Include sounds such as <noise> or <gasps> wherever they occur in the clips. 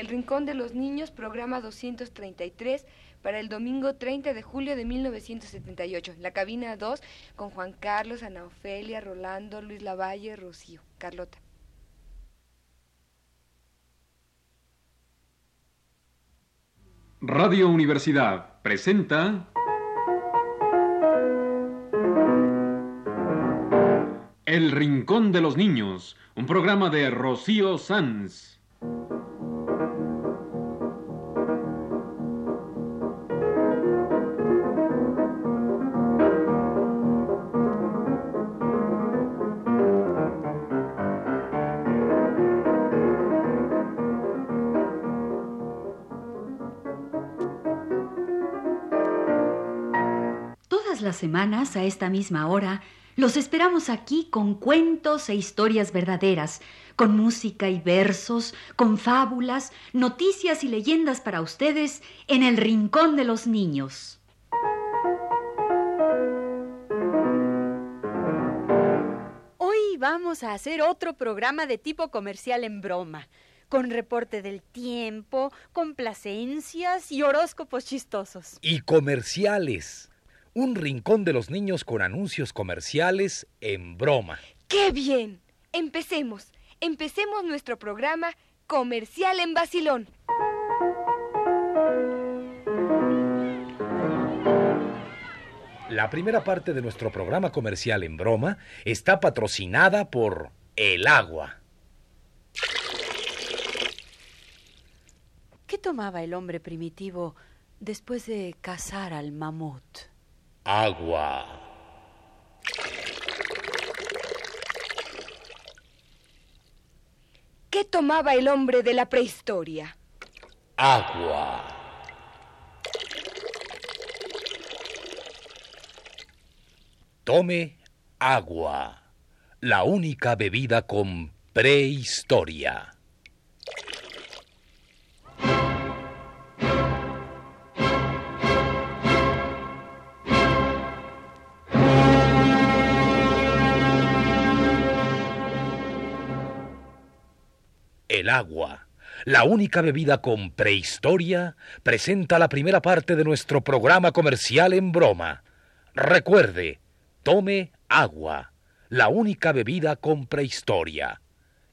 El Rincón de los Niños, programa 233 para el domingo 30 de julio de 1978. La cabina 2 con Juan Carlos, Ana Ofelia, Rolando, Luis Lavalle, Rocío. Carlota. Radio Universidad presenta El Rincón de los Niños, un programa de Rocío Sanz. Semanas, a esta misma hora, los esperamos aquí con cuentos e historias verdaderas, con música y versos, con fábulas, noticias y leyendas para ustedes en el Rincón de los Niños. Hoy vamos a hacer otro programa de tipo comercial en broma, con reporte del tiempo, complacencias y horóscopos chistosos. Y comerciales. Un rincón de los niños con anuncios comerciales en broma. ¡Qué bien! Empecemos. Empecemos nuestro programa comercial en Basilón. La primera parte de nuestro programa comercial en broma está patrocinada por El Agua. ¿Qué tomaba el hombre primitivo después de cazar al mamut? Agua. ¿Qué tomaba el hombre de la prehistoria? Agua. Tome agua. La única bebida con prehistoria. Agua, la única bebida con prehistoria, presenta la primera parte de nuestro programa comercial en broma. Recuerde, tome agua, la única bebida con prehistoria.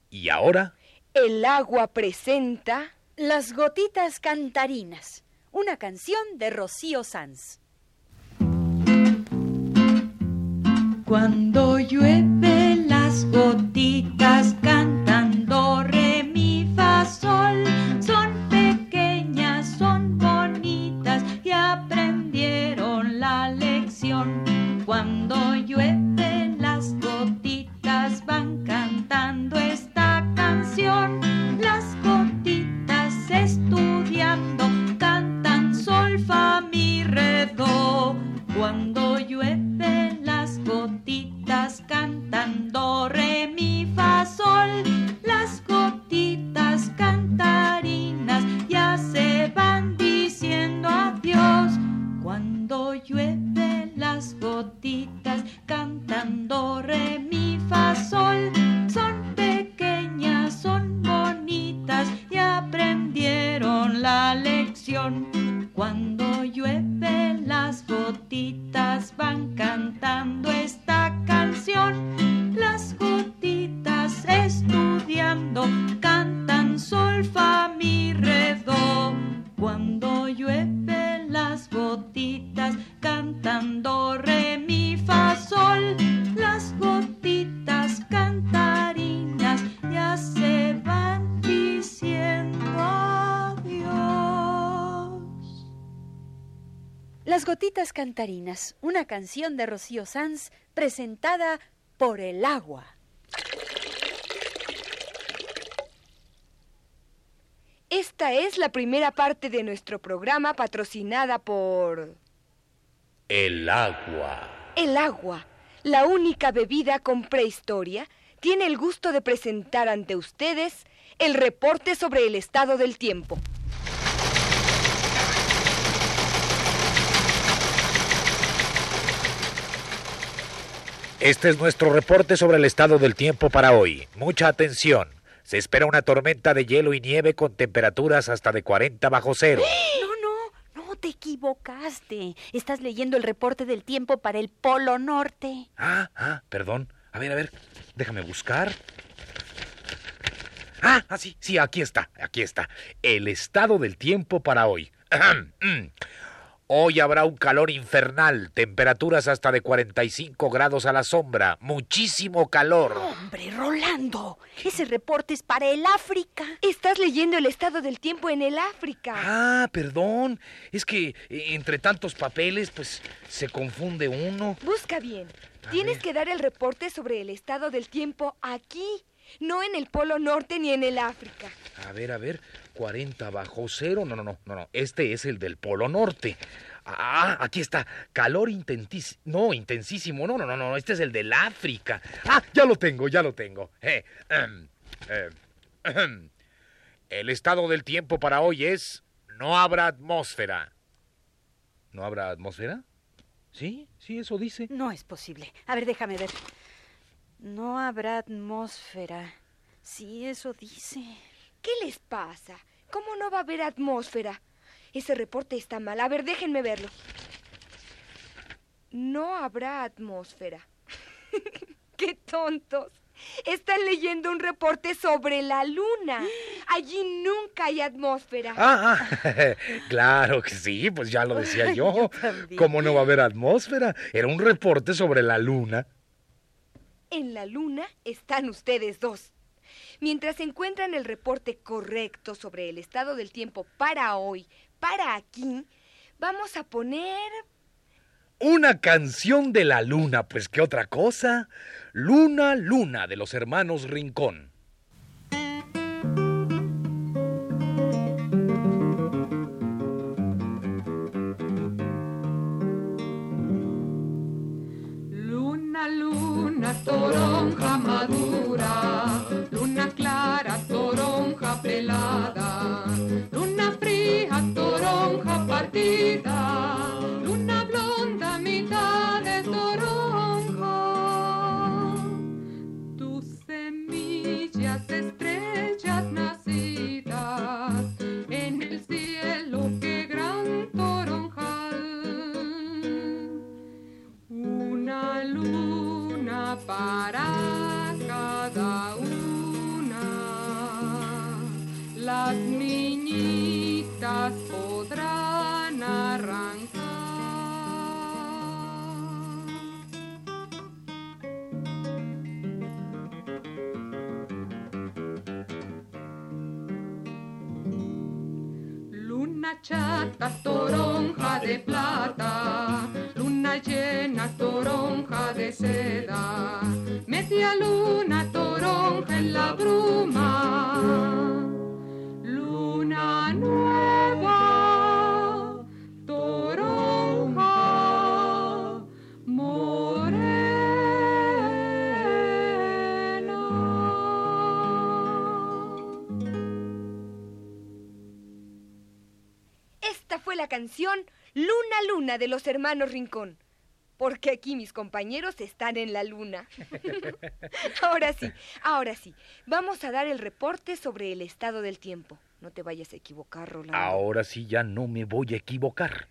Y ahora, El agua presenta... Las gotitas cantarinas, una canción de Rocío Sanz. Cuando llueve las gotitas cantan sol, fa, mi, re, do. Cuando llueve las gotitas cantan do, re, mi, fa, sol. Las gotitas cantarinas ya se van diciendo adiós. Las gotitas cantarinas, una canción de Rocío Sanz presentada por el agua. Esta es la primera parte de nuestro programa patrocinada por... el agua. El agua, la única bebida con prehistoria, tiene el gusto de presentar ante ustedes el reporte sobre el estado del tiempo. Este es nuestro reporte sobre el estado del tiempo para hoy. Mucha atención. Se espera una tormenta de hielo y nieve con temperaturas hasta de 40 bajo cero. <gasps> No, no, no te equivocaste. Estás leyendo el reporte del tiempo para el Polo Norte. Ah, ah, perdón. A ver, a ver, déjame buscar. Ah, ah, sí, sí, aquí está, aquí está. El estado del tiempo para hoy. <clears throat> Hoy habrá un calor infernal, temperaturas hasta de 45 grados a la sombra, muchísimo calor. Hombre, Rolando, ese reporte es para el África. Estás leyendo el estado del tiempo en el África. Ah, perdón, es que eh, entre tantos papeles, pues se confunde uno. Busca bien. Tienes que dar el reporte sobre el estado del tiempo aquí, no en el Polo Norte ni en el África. A ver, a ver, 40 bajo cero. No, no, no, no, no. Este es el del Polo Norte. Ah, aquí está. Calor intensísimo. No, intensísimo. No, no, no, no. Este es el del África. Ah, ya lo tengo, ya lo tengo. Eh, em, eh, ejem. El estado del tiempo para hoy es no habrá atmósfera. ¿No habrá atmósfera? Sí, sí, eso dice. No es posible. A ver, déjame ver. No habrá atmósfera. Sí, eso dice. ¿Qué les pasa? ¿Cómo no va a haber atmósfera? Ese reporte está mal. A ver, déjenme verlo. No habrá atmósfera. <laughs> ¡Qué tontos! Están leyendo un reporte sobre la luna. Allí nunca hay atmósfera. Ah, ah, <laughs> claro que sí, pues ya lo decía <laughs> yo. Yo. ¿Cómo no va a haber atmósfera? Era un reporte sobre la luna. En la luna están ustedes dos. Mientras encuentran el reporte correcto sobre el estado del tiempo para hoy, para aquí, vamos a poner... Una canción de la luna, pues qué otra cosa. Luna, luna de los hermanos Rincón. Luna chata, toronja de plata, luna llena, toronja de seda, media luna, toronja en la bruma, la canción Luna Luna de los hermanos Rincón. Porque aquí mis compañeros están en la luna. <laughs> ahora sí, ahora sí. Vamos a dar el reporte sobre el estado del tiempo. No te vayas a equivocar, Rolando. Ahora sí ya no me voy a equivocar.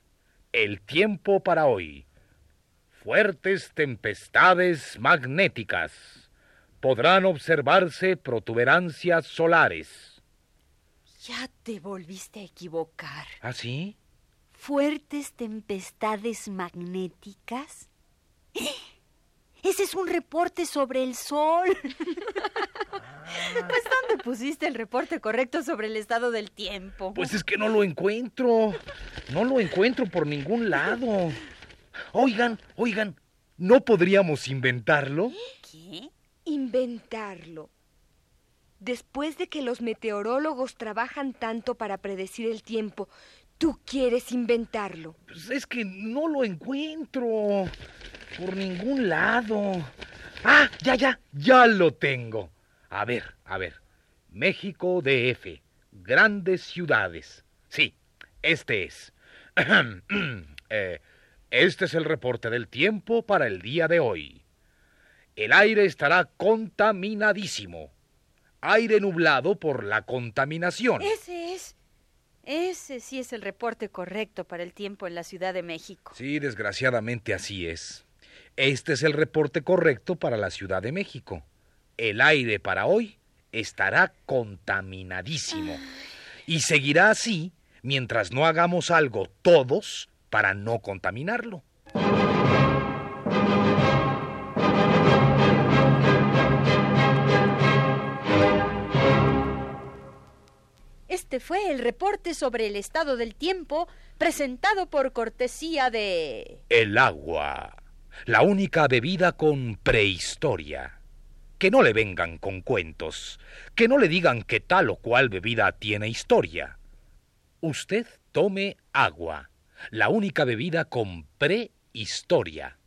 El tiempo para hoy. Fuertes tempestades magnéticas. Podrán observarse protuberancias solares. Ya te volviste a equivocar. ¿Ah, sí? ¿Fuertes tempestades magnéticas? Ese es un reporte sobre el sol. <laughs> Pues ¿dónde pusiste el reporte correcto sobre el estado del tiempo? Pues es que no lo encuentro. No lo encuentro por ningún lado. Oigan, oigan, ¿no podríamos inventarlo? ¿Qué? Inventarlo. Después de que los meteorólogos trabajan tanto para predecir el tiempo, ¿tú quieres inventarlo? Pues es que no lo encuentro por ningún lado. Ah, ya, ya, ya lo tengo. A ver, a ver. México DF, grandes ciudades. Sí, este es. <clears throat> Eh, este es el reporte del tiempo para el día de hoy. El aire estará contaminadísimo. aire nublado por la contaminación. Ese es. Ese sí es el reporte correcto para el tiempo en la Ciudad de México. Sí, desgraciadamente así es. Este es el reporte correcto para la Ciudad de México. El aire para hoy estará contaminadísimo. Y seguirá así mientras no hagamos algo todos para no contaminarlo. Este fue el reporte sobre el estado del tiempo presentado por cortesía de... El agua, la única bebida con prehistoria. Que no le vengan con cuentos, que no le digan que tal o cual bebida tiene historia. Usted tome agua, la única bebida con prehistoria.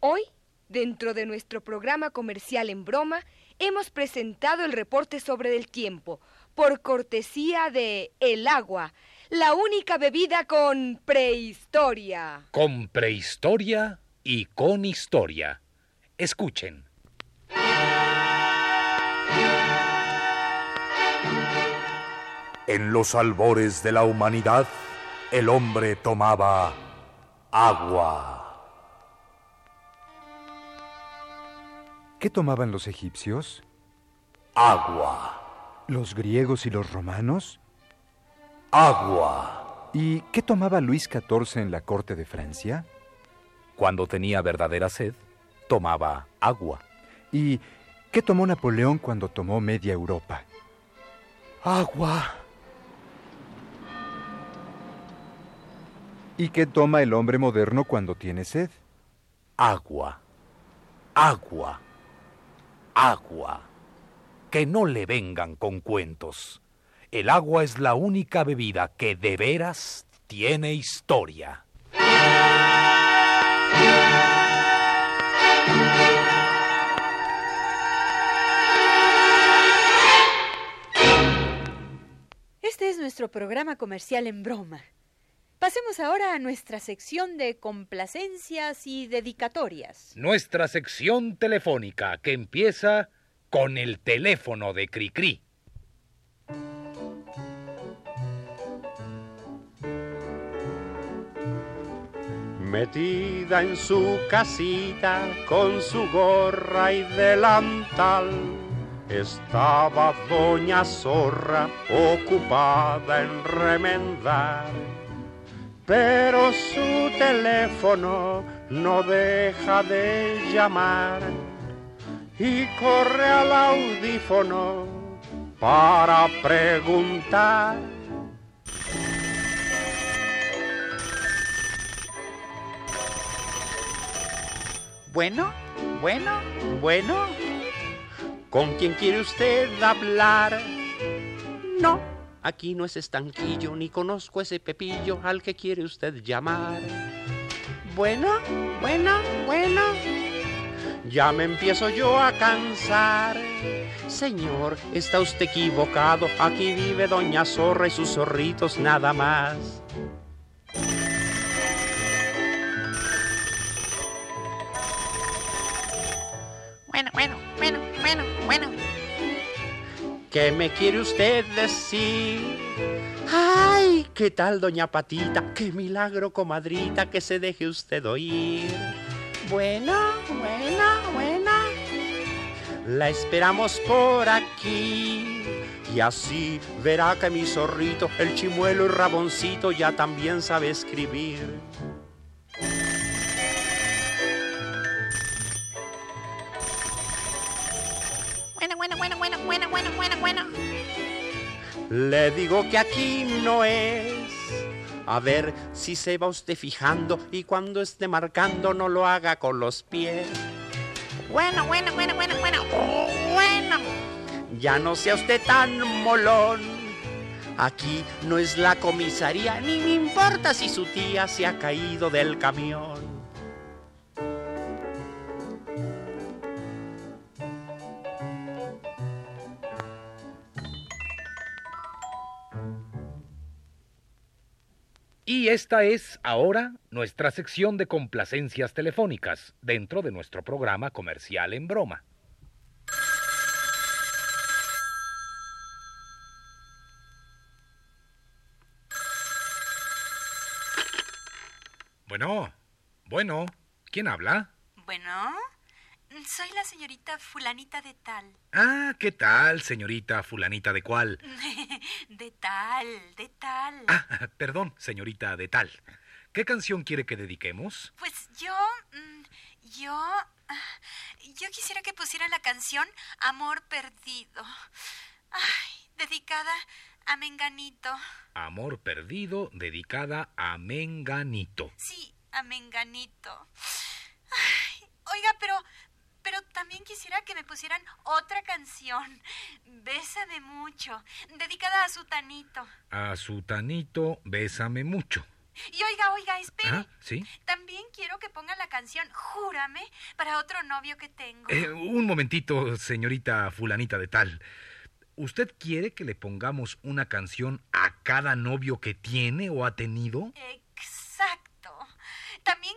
Hoy, dentro de nuestro programa comercial en broma, hemos presentado el reporte sobre el tiempo, por cortesía de El Agua, la única bebida con prehistoria. Con prehistoria y con historia. Escuchen. En los albores de la humanidad, el hombre tomaba agua. ¿Qué tomaban los egipcios? Agua. ¿Los griegos y los romanos? Agua. ¿Y qué tomaba Luis XIV en la corte de Francia? Cuando tenía verdadera sed, tomaba agua. ¿Y qué tomó Napoleón cuando tomó media Europa? Agua. ¿Y qué toma el hombre moderno cuando tiene sed? Agua. Agua. Agua. Que no le vengan con cuentos. El agua es la única bebida que de veras tiene historia. Este es nuestro programa comercial en broma. Ahora a nuestra sección de complacencias y dedicatorias. Nuestra sección telefónica que empieza con el teléfono de Cricri. Metida en su casita con su gorra y delantal, estaba doña Zorra ocupada en remendar. Pero su teléfono no deja de llamar y corre al audífono para preguntar. Bueno, bueno, bueno. ¿Con quién quiere usted hablar? No, aquí no es estanquillo, ni conozco ese pepillo al que quiere usted llamar. Bueno, bueno, bueno. Ya me empiezo yo a cansar. Señor, está usted equivocado. Aquí vive Doña Zorra y sus zorritos nada más. ¿Qué me quiere usted decir? ¡Ay! ¿Qué tal, doña Patita? ¡Qué milagro, comadrita, que se deje usted oír! Bueno, bueno, bueno. La esperamos por aquí. Y así verá que mi zorrito, el chimuelo y raboncito, ya también sabe escribir. Le digo que aquí no es. A ver si se va usted fijando y cuando esté marcando no lo haga con los pies. Bueno, bueno, bueno, bueno, bueno. Bueno. Ya no sea usted tan molón. Aquí no es la comisaría, ni me importa si su tía se ha caído del camión. Y esta es ahora nuestra sección de complacencias telefónicas dentro de nuestro programa comercial en broma. Bueno, bueno, ¿quién habla? Bueno, soy la señorita fulanita de tal. Ah, ¿qué tal, señorita fulanita de cuál? <laughs> de tal, de tal. Ah, perdón, señorita de tal. ¿Qué canción quiere que dediquemos? Pues yo... mm, Yo... Yo quisiera que pusiera la canción Amor Perdido. Ay, dedicada a Menganito. Amor perdido, dedicada a Menganito. Sí, a Menganito. Ay, oiga, pero... Pero también quisiera que me pusieran otra canción. Bésame mucho. Dedicada a Sutanito. A su tanito, bésame mucho. Y oiga, oiga, espere. Ah, ¿sí? También quiero que pongan la canción Júrame para otro novio que tengo. Eh, un momentito, señorita fulanita de tal. ¿Usted quiere que le pongamos una canción a cada novio que tiene o ha tenido? Exacto. También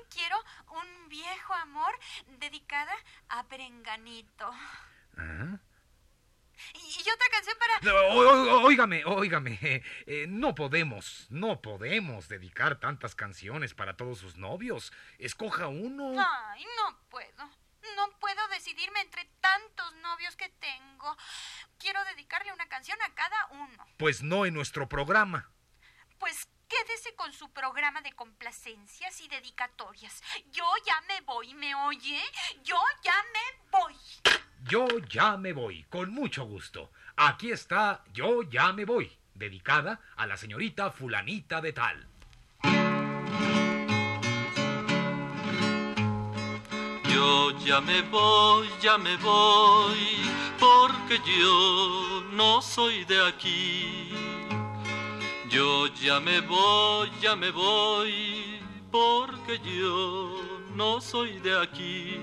viejo amor dedicada a Berenganito. Ah. Y, y otra canción para... No, o- o- Óigame, óigame, eh, eh, no podemos, no podemos dedicar tantas canciones para todos sus novios. Escoja uno. Ay, no puedo. No puedo decidirme entre tantos novios que tengo. Quiero dedicarle una canción a cada uno. Pues no en nuestro programa. Pues quédese con su programa de complacencias y dedicatorias. Yo ya me voy, ¿me oye? Yo ya me voy. Yo ya me voy, con mucho gusto. Aquí está Yo ya me voy, dedicada a la señorita fulanita de tal. Yo ya me voy, ya me voy, porque yo no soy de aquí. Yo ya me voy, ya me voy, porque yo no soy de aquí.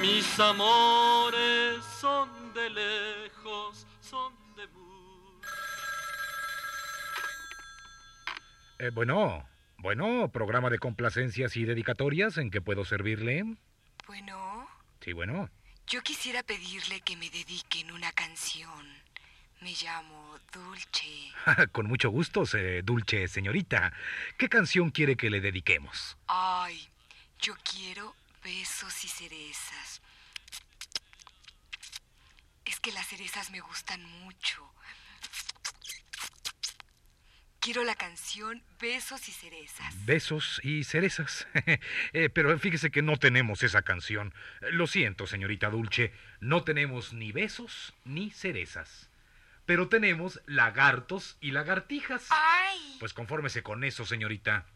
Mis amores son de lejos, son de Eh, bueno, bueno, programa de complacencias y dedicatorias, ¿en qué puedo servirle? Bueno, Sí, bueno. yo quisiera pedirle que me dediquen una canción. Me llamo Dulce. <laughs> Con mucho gusto, dulce señorita. ¿Qué canción quiere que le dediquemos? Ay, yo quiero besos y cerezas. Es que las cerezas me gustan mucho. Quiero la canción Besos y cerezas. Besos y cerezas. <laughs> Eh, pero fíjese que no tenemos esa canción. Lo siento, señorita Dulce, no tenemos ni besos ni cerezas. Pero tenemos lagartos y lagartijas. ¡Ay! Pues confórmese con eso, señorita.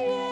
No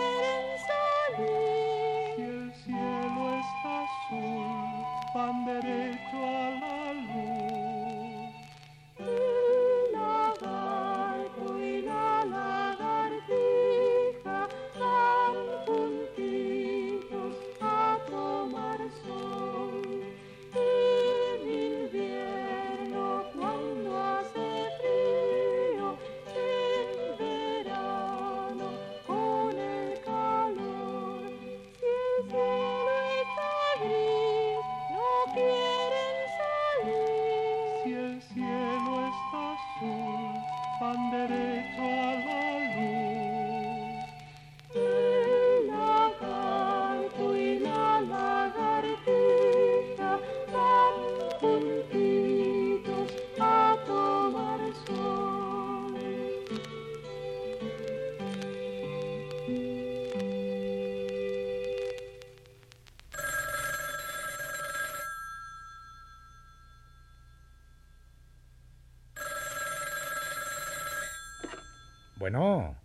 Bueno,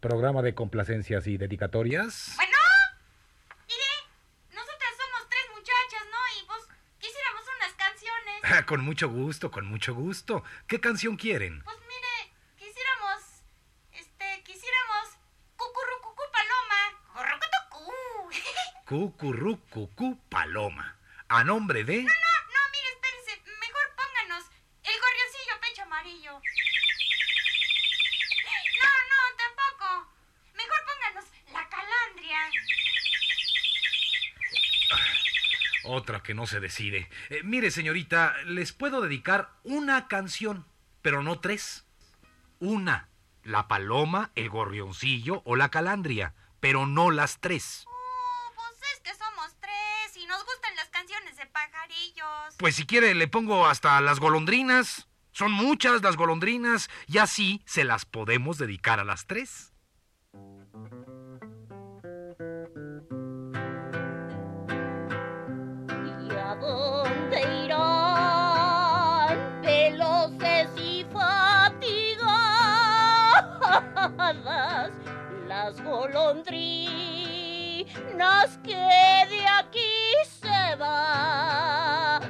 programa de complacencias y dedicatorias. Bueno, mire, nosotras somos tres muchachas, ¿no? Y pues quisiéramos unas canciones. Ah, con mucho gusto, con mucho gusto. ¿Qué canción quieren? Pues mire, quisiéramos, este, quisiéramos cucurrucucú paloma. Currucutucú. <laughs> Cucurrucucú Paloma. A nombre de... No, no, no, mire, espérense. Mejor pónganos el gorrioncillo pecho amarillo. No, no, tampoco. Mejor pónganos la calandria. Otra que no se decide. Eh, mire, señorita, les puedo dedicar una canción, pero no tres. Una. La paloma, el gorrioncillo o la calandria, pero no las tres. Oh, pues es que somos tres y nos gustan las canciones de pajarillos. Pues si quiere le pongo hasta las golondrinas. Son muchas las golondrinas y así se las podemos dedicar a las tres. Las golondrinas que de aquí se van?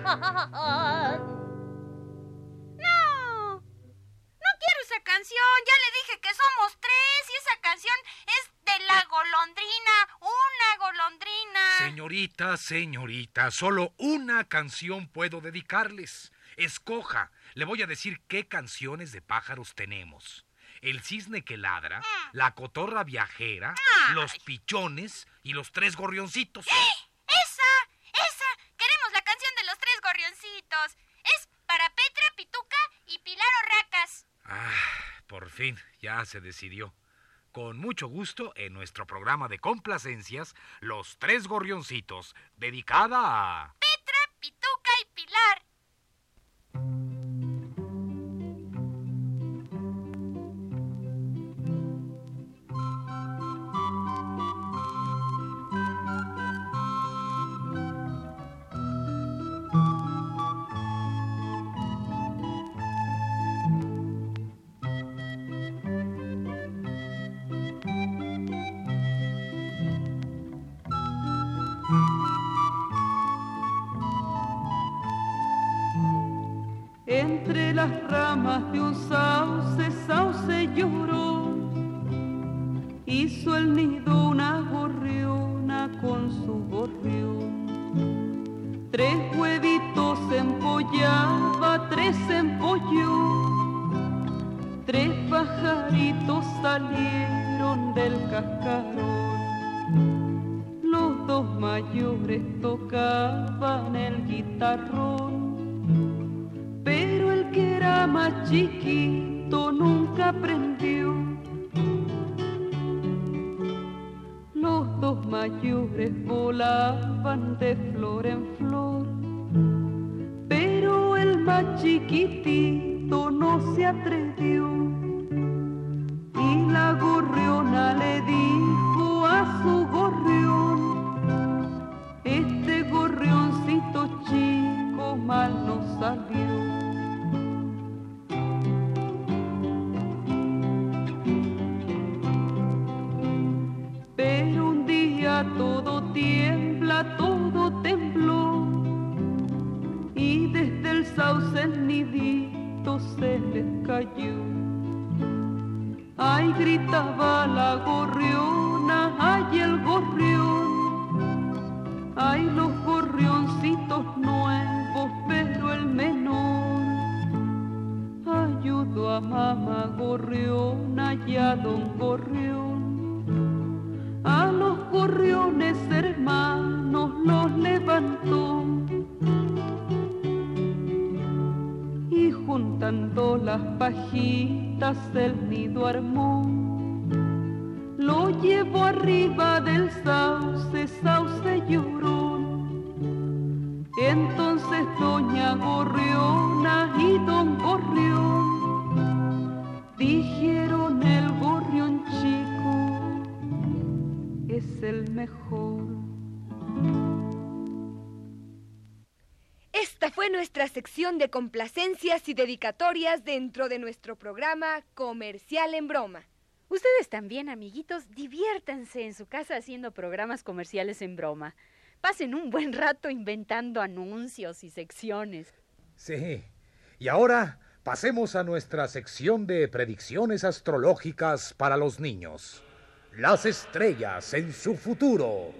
No, no quiero esa canción. Ya le dije que somos tres y esa canción es de la golondrina, una golondrina. Señorita, señorita, solo una canción puedo dedicarles. Escoja. Le voy a decir qué canciones de pájaros tenemos. El cisne que ladra, la cotorra viajera, los pichones y los tres gorrioncitos. Esa, esa. Queremos la canción de los tres gorrioncitos. Es para Petra, Pituca y Pilar Orracas. Ah, por fin, ya se decidió. Con mucho gusto, en nuestro programa de complacencias, Los Tres Gorrioncitos, dedicada a... Petra, Pituca El nido una gorriona con su gorrión. Tres huevitos empollaba, tres empolló. Tres pajaritos salieron del cascarón. Los dos mayores tocaban el guitarrón. Pero el que era más chiquito nunca aprendió. Mayores volaban de flor en flor, pero el más chiquitito no se atrevió. Y la gorriona le dijo a su gorrión, este gorrioncito chico mal no salió. Pero todo tiembla, todo tembló, y desde el sauce el nidito se les cayó. Ay, gritaba la gorriona, ay, el gorrión, ay, los gorrioncitos nuevos, pero el menor ayudó a mamá gorriona y a don gorrión. A los gorriones hermanos los levantó y juntando las pajitas el nido armó. Lo llevó arriba del sauce, sauce llorón. Entonces doña Gorriona y don Gorrión dijeron es el mejor. Esta fue nuestra sección de complacencias y dedicatorias dentro de nuestro programa Comercial en Broma. Ustedes también, amiguitos, diviértanse en su casa haciendo programas comerciales en broma. Pasen un buen rato inventando anuncios y secciones. Sí. Y ahora pasemos a nuestra sección de predicciones astrológicas para los niños. Las estrellas en su futuro.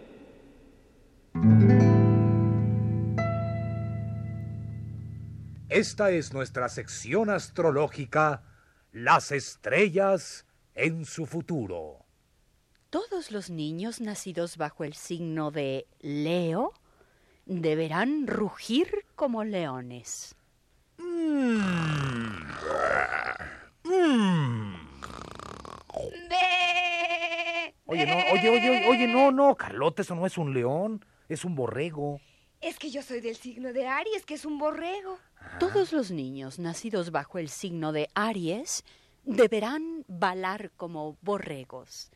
Esta es nuestra sección astrológica, Las estrellas en su futuro. Todos los niños nacidos bajo el signo de Leo deberán rugir como leones. Oye, no, oye, oye, oye, no, no, Carlota, eso no es un león, es un borrego. Es que yo soy del signo de Aries, que es un borrego. Todos los niños nacidos bajo el signo de Aries deberán balar como borregos.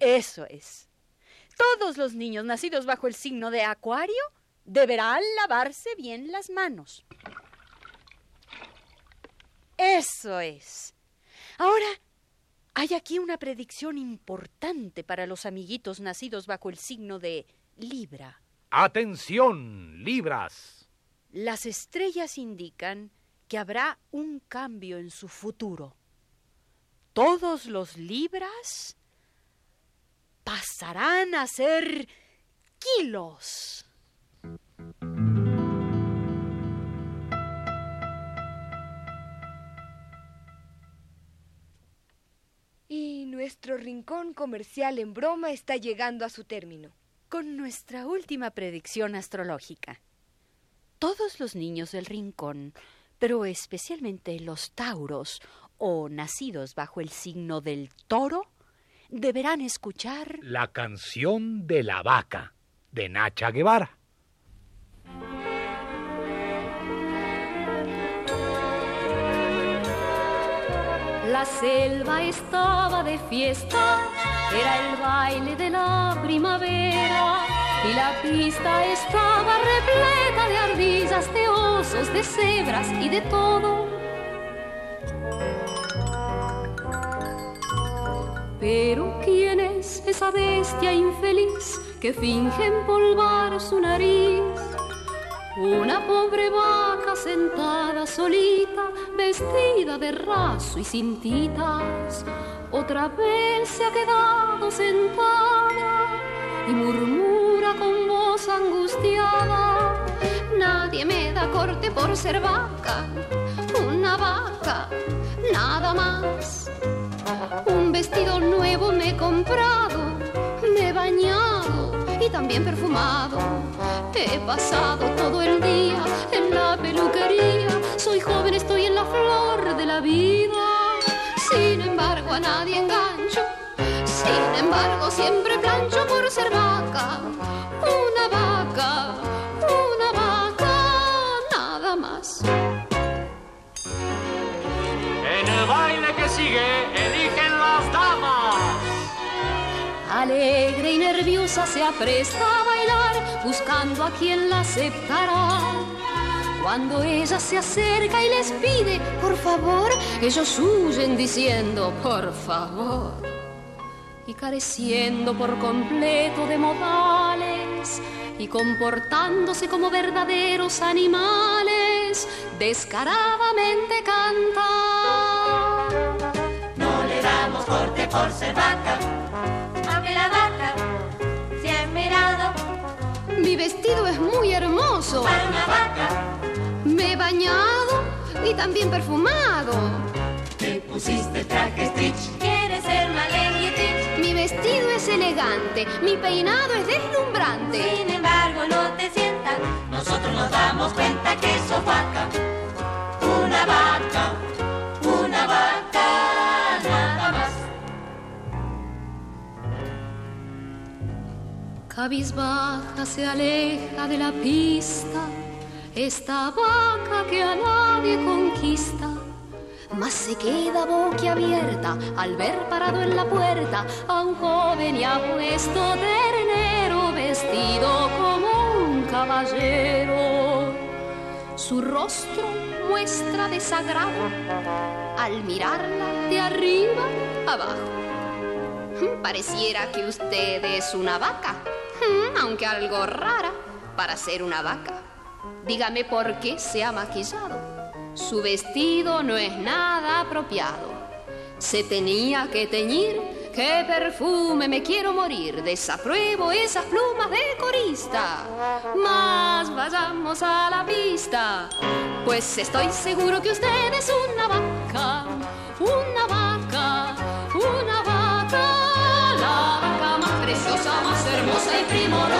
Eso es. Todos los niños nacidos bajo el signo de Acuario deberán lavarse bien las manos. Eso es. Ahora, hay aquí una predicción importante para los amiguitos nacidos bajo el signo de Libra. Atención, Libras. Las estrellas indican que habrá un cambio en su futuro. Todos los Libras pasarán a ser kilos. Nuestro rincón comercial en broma está llegando a su término. Con nuestra última predicción astrológica. Todos los niños del rincón, pero especialmente los tauros o nacidos bajo el signo del toro, deberán escuchar La canción de la vaca, de Nacha Guevara. Selva estaba de fiesta, era el baile de la primavera y la pista estaba repleta de ardillas, de osos, de cebras y de todo. Pero ¿quién es esa bestia infeliz que finge empolvar su nariz? Una pobre vaca sentada solita, vestida de raso y cintitas, otra vez se ha quedado sentada y murmura con voz angustiada. Nadie me da corte por ser vaca, una vaca, nada más. Un vestido nuevo me he comprado, me he bañado y también perfumado. He pasado todo el día en la peluquería. Soy joven, estoy en la flor de la vida. Sin embargo, a nadie engancho. Sin embargo, siempre plancho por ser vaca. Una vaca, una vaca, nada más. En el baile que sigue, Alegre y nerviosa se apresta a bailar, buscando a quien la aceptará. Cuando ella se acerca y les pide, por favor, ellos huyen diciendo, por favor. Y careciendo por completo de modales y comportándose como verdaderos animales, descaradamente cantan. No le damos corte por ser vaca, Mi vestido es muy hermoso. Me he bañado y también perfumado. Te pusiste traje Stitch. Quieres ser Marlene y Stitch. Mi vestido es elegante, mi peinado es deslumbrante. Sin embargo, no te sientas. Nosotros nos damos cuenta que sos vaca. Una vaca. Cabizbaja se aleja de la pista, esta vaca que a nadie conquista, mas se queda boquiabierta al ver parado en la puerta a un joven y apuesto ternero vestido como un caballero. Su rostro muestra desagrado al mirarla de arriba abajo. Pareciera que usted es una vaca, aunque algo rara para ser una vaca. Dígame por qué se ha maquillado. Su vestido no es nada apropiado. Se tenía que teñir ¡Qué perfume! Me quiero morir. Desapruebo esas plumas de corista. Más vayamos a la pista. Pues estoy seguro que usted es una vaca. Una vaca.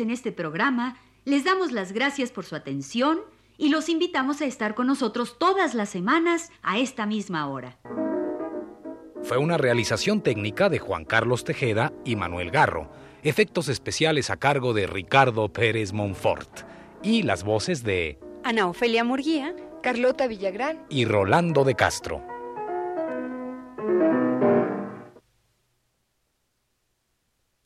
En este programa les damos las gracias por su atención y los invitamos a estar con nosotros todas las semanas a esta misma hora. Fue una realización técnica de Juan Carlos Tejeda y Manuel Garro, efectos especiales a cargo de Ricardo Pérez Monfort y las voces de Ana Ofelia Murguía, Carlota Villagrán y Rolando de Castro.